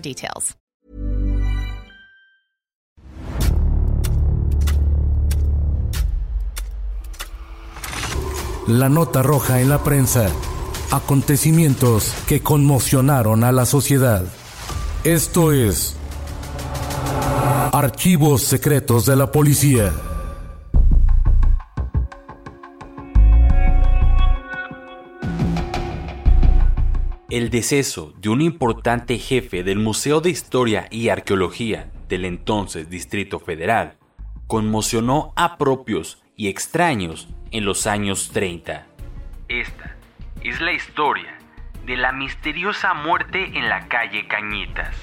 details. La nota roja en la prensa. Acontecimientos que conmocionaron a la sociedad. Esto es Archivos Secretos de la Policía. El deceso de un importante jefe del Museo de Historia y Arqueología del entonces Distrito Federal conmocionó a propios y extraños en los años 30. Esta es la historia de la misteriosa muerte en la calle Cañitas.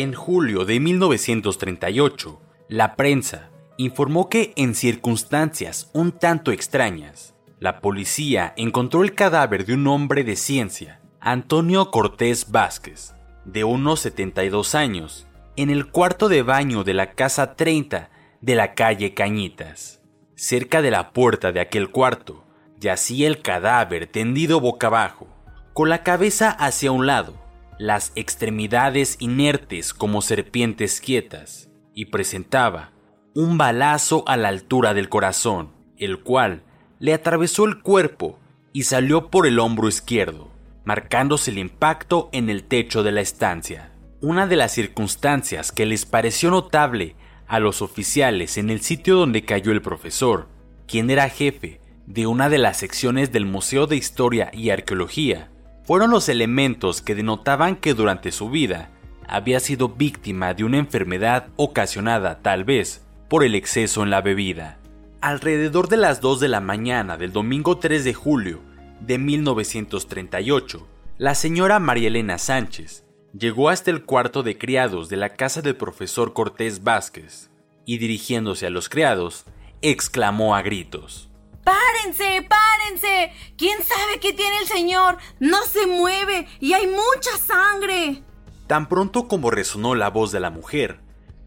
En julio de 1938, la prensa informó que en circunstancias un tanto extrañas, la policía encontró el cadáver de un hombre de ciencia, Antonio Cortés Vázquez, de unos 72 años, en el cuarto de baño de la casa 30 de la calle Cañitas. Cerca de la puerta de aquel cuarto yacía el cadáver tendido boca abajo, con la cabeza hacia un lado, las extremidades inertes como serpientes quietas, y presentaba un balazo a la altura del corazón, el cual le atravesó el cuerpo y salió por el hombro izquierdo, marcándose el impacto en el techo de la estancia. Una de las circunstancias que les pareció notable a los oficiales en el sitio donde cayó el profesor, quien era jefe de una de las secciones del Museo de Historia y Arqueología, fueron los elementos que denotaban que durante su vida había sido víctima de una enfermedad ocasionada tal vez por el exceso en la bebida. Alrededor de las 2 de la mañana del domingo 3 de julio de 1938, la señora María Elena Sánchez llegó hasta el cuarto de criados de la casa del profesor Cortés Vázquez y dirigiéndose a los criados, exclamó a gritos. ¡Párense! ¡Párense! ¿Quién sabe qué tiene el señor? No se mueve y hay mucha sangre. Tan pronto como resonó la voz de la mujer,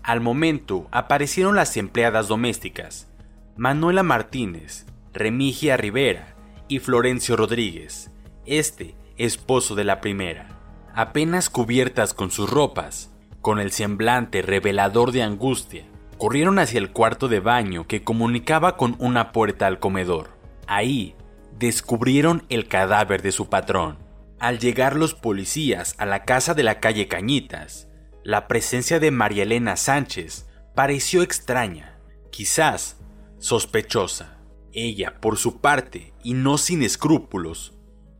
al momento aparecieron las empleadas domésticas, Manuela Martínez, Remigia Rivera y Florencio Rodríguez, este esposo de la primera, apenas cubiertas con sus ropas, con el semblante revelador de angustia, corrieron hacia el cuarto de baño que comunicaba con una puerta al comedor. Ahí descubrieron el cadáver de su patrón. Al llegar los policías a la casa de la calle Cañitas, la presencia de María Elena Sánchez pareció extraña, quizás sospechosa. Ella, por su parte, y no sin escrúpulos,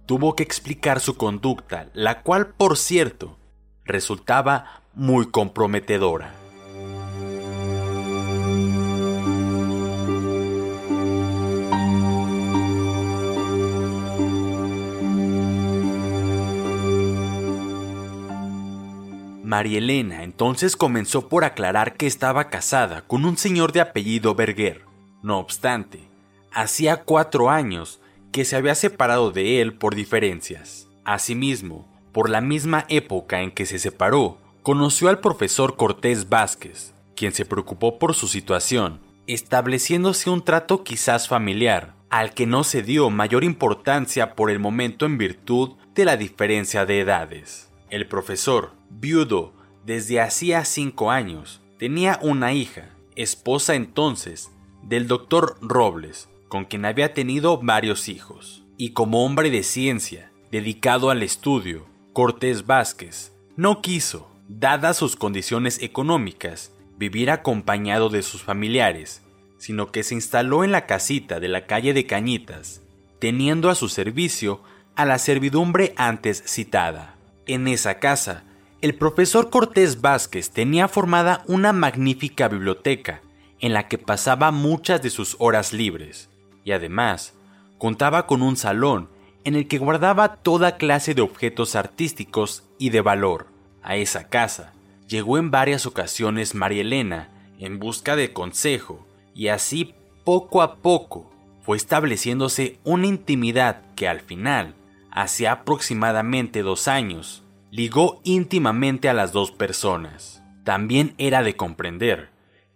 tuvo que explicar su conducta, la cual, por cierto, resultaba muy comprometedora. María Elena entonces comenzó por aclarar que estaba casada con un señor de apellido Berger. No obstante, hacía cuatro años que se había separado de él por diferencias. Asimismo, por la misma época en que se separó, conoció al profesor Cortés Vázquez, quien se preocupó por su situación, estableciéndose un trato quizás familiar, al que no se dio mayor importancia por el momento en virtud de la diferencia de edades. El profesor, viudo desde hacía cinco años, tenía una hija, esposa entonces del doctor Robles, con quien había tenido varios hijos. Y como hombre de ciencia, dedicado al estudio, Cortés Vázquez no quiso, dadas sus condiciones económicas, vivir acompañado de sus familiares, sino que se instaló en la casita de la calle de Cañitas, teniendo a su servicio a la servidumbre antes citada. En esa casa, el profesor Cortés Vázquez tenía formada una magnífica biblioteca en la que pasaba muchas de sus horas libres, y además contaba con un salón en el que guardaba toda clase de objetos artísticos y de valor. A esa casa llegó en varias ocasiones María Elena en busca de consejo, y así poco a poco fue estableciéndose una intimidad que al final, hace aproximadamente dos años, ligó íntimamente a las dos personas. También era de comprender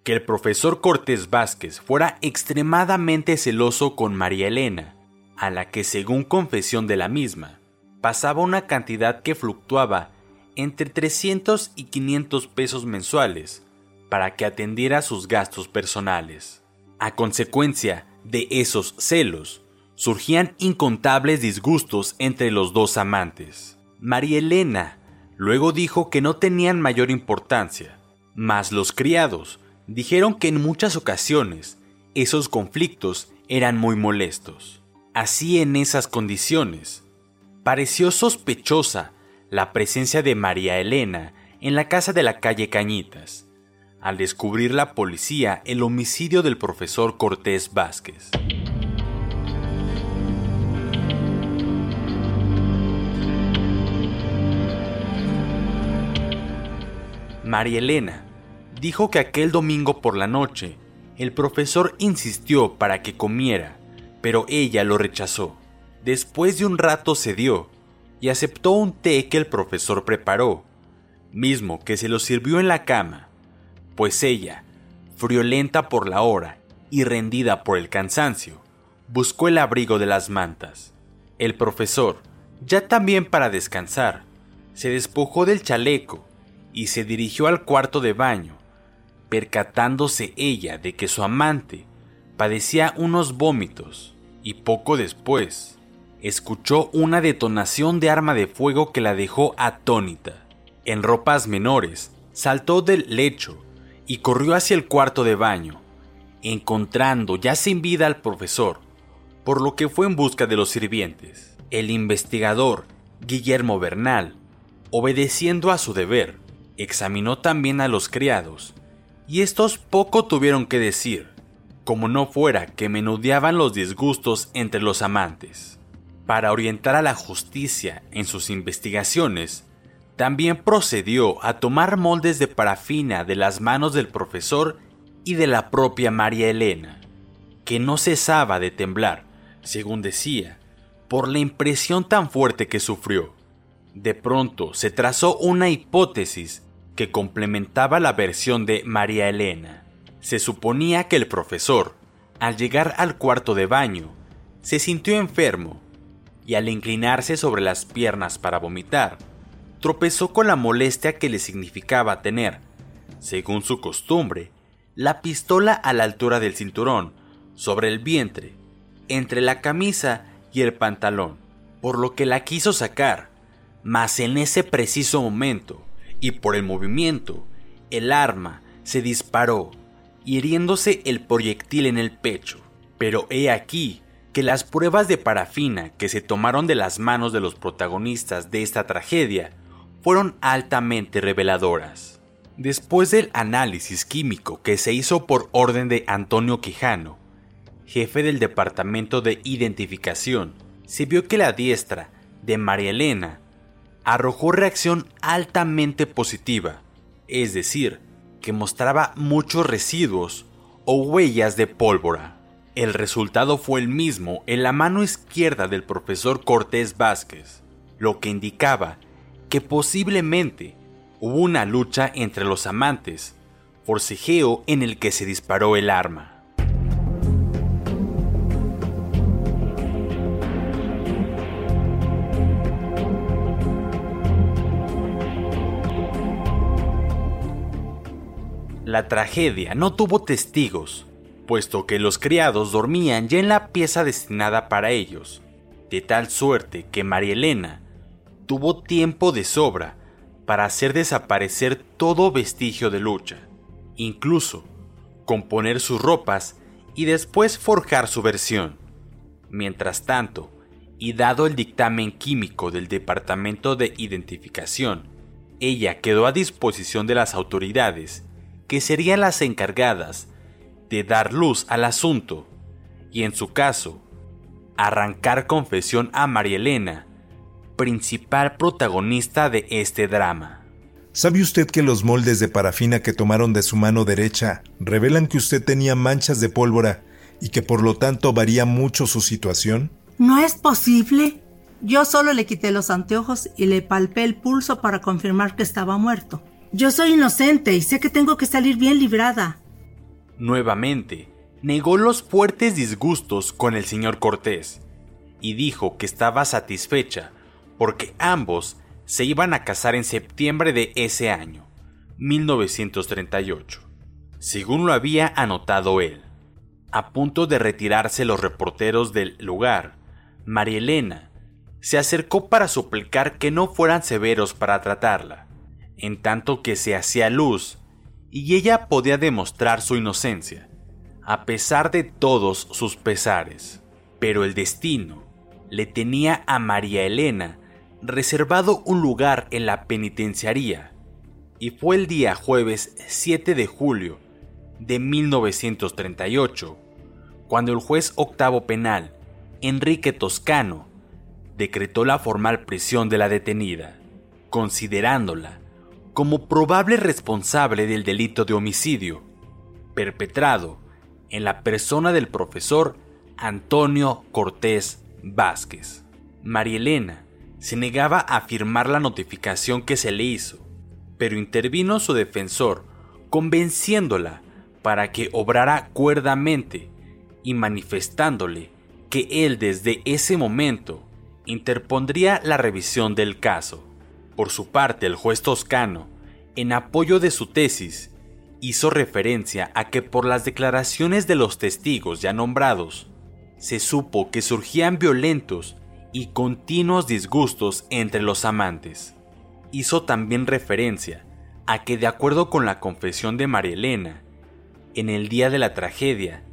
que el profesor Cortés Vázquez fuera extremadamente celoso con María Elena, a la que según confesión de la misma, pasaba una cantidad que fluctuaba entre 300 y 500 pesos mensuales para que atendiera sus gastos personales. A consecuencia de esos celos, surgían incontables disgustos entre los dos amantes. María Elena luego dijo que no tenían mayor importancia, mas los criados dijeron que en muchas ocasiones esos conflictos eran muy molestos. Así en esas condiciones, pareció sospechosa la presencia de María Elena en la casa de la calle Cañitas, al descubrir la policía el homicidio del profesor Cortés Vázquez. María Elena dijo que aquel domingo por la noche el profesor insistió para que comiera, pero ella lo rechazó. Después de un rato cedió y aceptó un té que el profesor preparó, mismo que se lo sirvió en la cama, pues ella, friolenta por la hora y rendida por el cansancio, buscó el abrigo de las mantas. El profesor, ya también para descansar, se despojó del chaleco y se dirigió al cuarto de baño, percatándose ella de que su amante padecía unos vómitos y poco después escuchó una detonación de arma de fuego que la dejó atónita. En ropas menores, saltó del lecho y corrió hacia el cuarto de baño, encontrando ya sin vida al profesor, por lo que fue en busca de los sirvientes. El investigador, Guillermo Bernal, obedeciendo a su deber, examinó también a los criados, y estos poco tuvieron que decir, como no fuera que menudeaban los disgustos entre los amantes. Para orientar a la justicia en sus investigaciones, también procedió a tomar moldes de parafina de las manos del profesor y de la propia María Elena, que no cesaba de temblar, según decía, por la impresión tan fuerte que sufrió. De pronto se trazó una hipótesis que complementaba la versión de María Elena. Se suponía que el profesor, al llegar al cuarto de baño, se sintió enfermo y al inclinarse sobre las piernas para vomitar, tropezó con la molestia que le significaba tener, según su costumbre, la pistola a la altura del cinturón, sobre el vientre, entre la camisa y el pantalón, por lo que la quiso sacar, mas en ese preciso momento, y por el movimiento, el arma se disparó, hiriéndose el proyectil en el pecho. Pero he aquí que las pruebas de parafina que se tomaron de las manos de los protagonistas de esta tragedia fueron altamente reveladoras. Después del análisis químico que se hizo por orden de Antonio Quijano, jefe del Departamento de Identificación, se vio que la diestra de María Elena arrojó reacción altamente positiva, es decir, que mostraba muchos residuos o huellas de pólvora. El resultado fue el mismo en la mano izquierda del profesor Cortés Vázquez, lo que indicaba que posiblemente hubo una lucha entre los amantes, forcejeo en el que se disparó el arma. La tragedia no tuvo testigos, puesto que los criados dormían ya en la pieza destinada para ellos, de tal suerte que María Elena tuvo tiempo de sobra para hacer desaparecer todo vestigio de lucha, incluso componer sus ropas y después forjar su versión. Mientras tanto, y dado el dictamen químico del Departamento de Identificación, ella quedó a disposición de las autoridades, que serían las encargadas de dar luz al asunto y en su caso, arrancar confesión a María Elena, principal protagonista de este drama. ¿Sabe usted que los moldes de parafina que tomaron de su mano derecha revelan que usted tenía manchas de pólvora y que por lo tanto varía mucho su situación? No es posible. Yo solo le quité los anteojos y le palpé el pulso para confirmar que estaba muerto. Yo soy inocente y sé que tengo que salir bien librada. Nuevamente, negó los fuertes disgustos con el señor Cortés y dijo que estaba satisfecha porque ambos se iban a casar en septiembre de ese año, 1938, según lo había anotado él. A punto de retirarse los reporteros del lugar, María Elena se acercó para suplicar que no fueran severos para tratarla, en tanto que se hacía luz y ella podía demostrar su inocencia, a pesar de todos sus pesares. Pero el destino le tenía a María Elena reservado un lugar en la penitenciaría, y fue el día jueves 7 de julio de 1938, cuando el juez octavo penal, Enrique Toscano, decretó la formal prisión de la detenida, considerándola como probable responsable del delito de homicidio perpetrado en la persona del profesor Antonio Cortés Vázquez. María Elena se negaba a firmar la notificación que se le hizo, pero intervino su defensor convenciéndola para que obrara cuerdamente y manifestándole que él desde ese momento interpondría la revisión del caso. Por su parte, el juez toscano, en apoyo de su tesis, hizo referencia a que por las declaraciones de los testigos ya nombrados, se supo que surgían violentos y continuos disgustos entre los amantes. Hizo también referencia a que de acuerdo con la confesión de María Elena, en el día de la tragedia,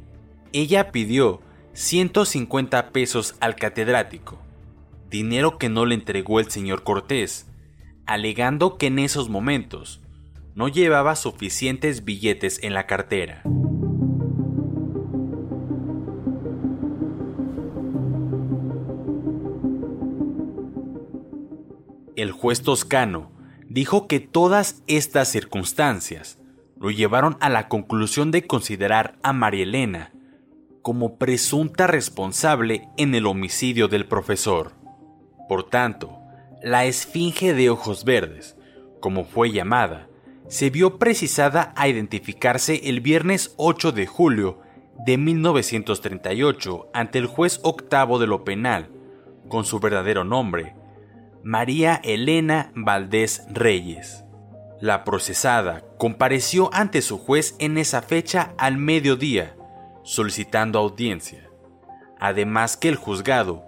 ella pidió 150 pesos al catedrático, dinero que no le entregó el señor Cortés, alegando que en esos momentos no llevaba suficientes billetes en la cartera. El juez toscano dijo que todas estas circunstancias lo llevaron a la conclusión de considerar a María Elena como presunta responsable en el homicidio del profesor. Por tanto, la Esfinge de Ojos Verdes, como fue llamada, se vio precisada a identificarse el viernes 8 de julio de 1938 ante el juez octavo de lo penal, con su verdadero nombre, María Elena Valdés Reyes. La procesada compareció ante su juez en esa fecha al mediodía, solicitando audiencia. Además que el juzgado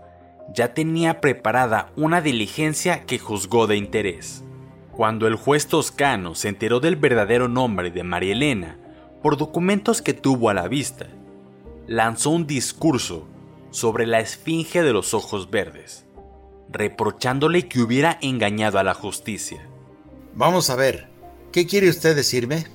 ya tenía preparada una diligencia que juzgó de interés. Cuando el juez toscano se enteró del verdadero nombre de María Elena por documentos que tuvo a la vista, lanzó un discurso sobre la esfinge de los ojos verdes, reprochándole que hubiera engañado a la justicia. Vamos a ver, ¿qué quiere usted decirme?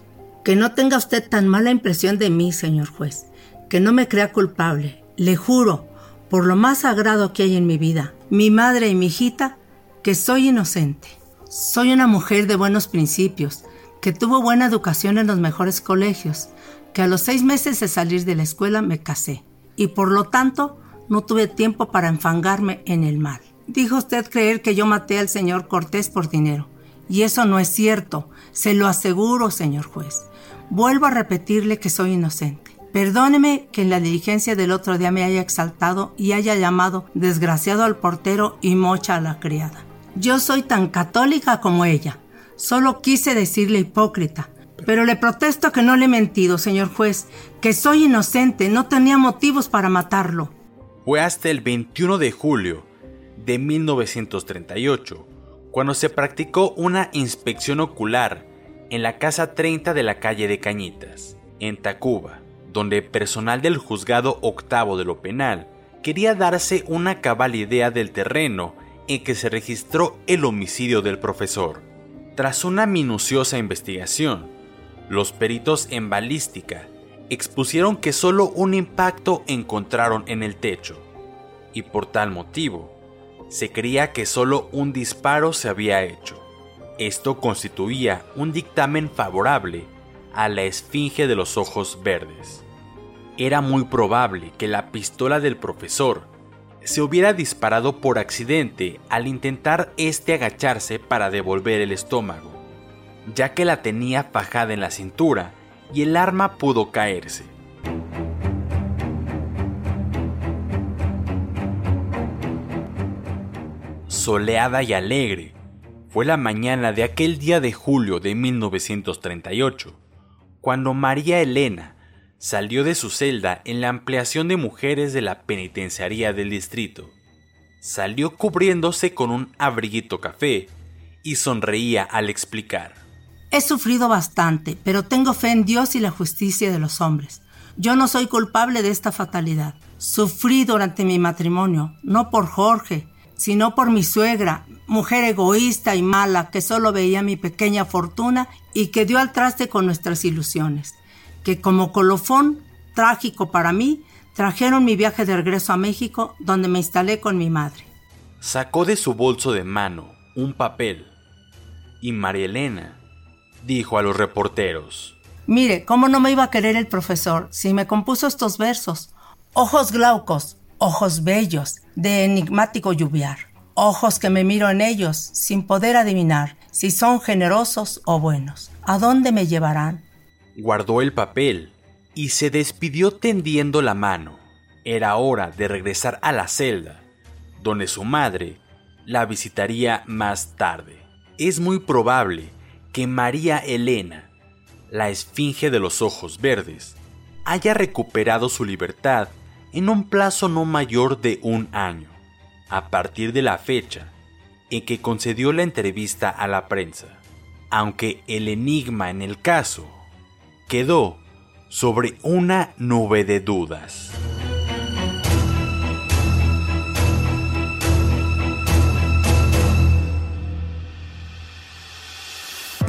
Que no tenga usted tan mala impresión de mí, señor juez, que no me crea culpable. Le juro, por lo más sagrado que hay en mi vida, mi madre y mi hijita, que soy inocente. Soy una mujer de buenos principios, que tuvo buena educación en los mejores colegios, que a los seis meses de salir de la escuela me casé, y por lo tanto no tuve tiempo para enfangarme en el mal. Dijo usted creer que yo maté al señor Cortés por dinero, y eso no es cierto, se lo aseguro, señor juez. Vuelvo a repetirle que soy inocente. Perdóneme que en la diligencia del otro día me haya exaltado y haya llamado desgraciado al portero y mocha a la criada. Yo soy tan católica como ella. Solo quise decirle hipócrita, Pero le protesto que no le he mentido, señor juez, que soy inocente, no tenía motivos para matarlo. Fue hasta el 21 de julio de 1938 cuando se practicó una inspección ocular en la casa 30 de la calle de Cañitas, en Tacuba, donde personal del juzgado octavo de lo penal quería darse una cabal idea del terreno en que se registró el homicidio del profesor. Tras una minuciosa investigación, los peritos en balística expusieron que solo un impacto encontraron en el techo, y por tal motivo, se creía que solo un disparo se había hecho. Esto constituía un dictamen favorable a la esfinge de los ojos verdes. Era muy probable que la pistola del profesor se hubiera disparado por accidente al intentar este agacharse para devolver el estómago, ya que la tenía fajada en la cintura y el arma pudo caerse. Soleada y alegre, fue la mañana de aquel día de julio de 1938, cuando María Elena salió de su celda en la ampliación de mujeres de la penitenciaría del distrito. Salió cubriéndose con un abriguito café y sonreía al explicar. He sufrido bastante, pero tengo fe en Dios y la justicia de los hombres. Yo no soy culpable de esta fatalidad. Sufrí durante mi matrimonio, no por Jorge, sino por mi suegra, mujer egoísta y mala que solo veía mi pequeña fortuna y que dio al traste con nuestras ilusiones que como colofón trágico para mí, trajeron mi viaje de regreso a México, donde me instalé con mi madre. Sacó de su bolso de mano un papel y María Elena dijo a los reporteros. Mire, ¿cómo no me iba a querer el profesor si me compuso estos versos? Ojos glaucos, ojos bellos, de enigmático lluviar. Ojos que me miro en ellos sin poder adivinar si son generosos o buenos. ¿A dónde me llevarán? guardó el papel y se despidió tendiendo la mano. Era hora de regresar a la celda, donde su madre la visitaría más tarde. Es muy probable que María Elena, la esfinge de los ojos verdes, haya recuperado su libertad en un plazo no mayor de un año, a partir de la fecha en que concedió la entrevista a la prensa. Aunque el enigma en el caso quedó sobre una nube de dudas.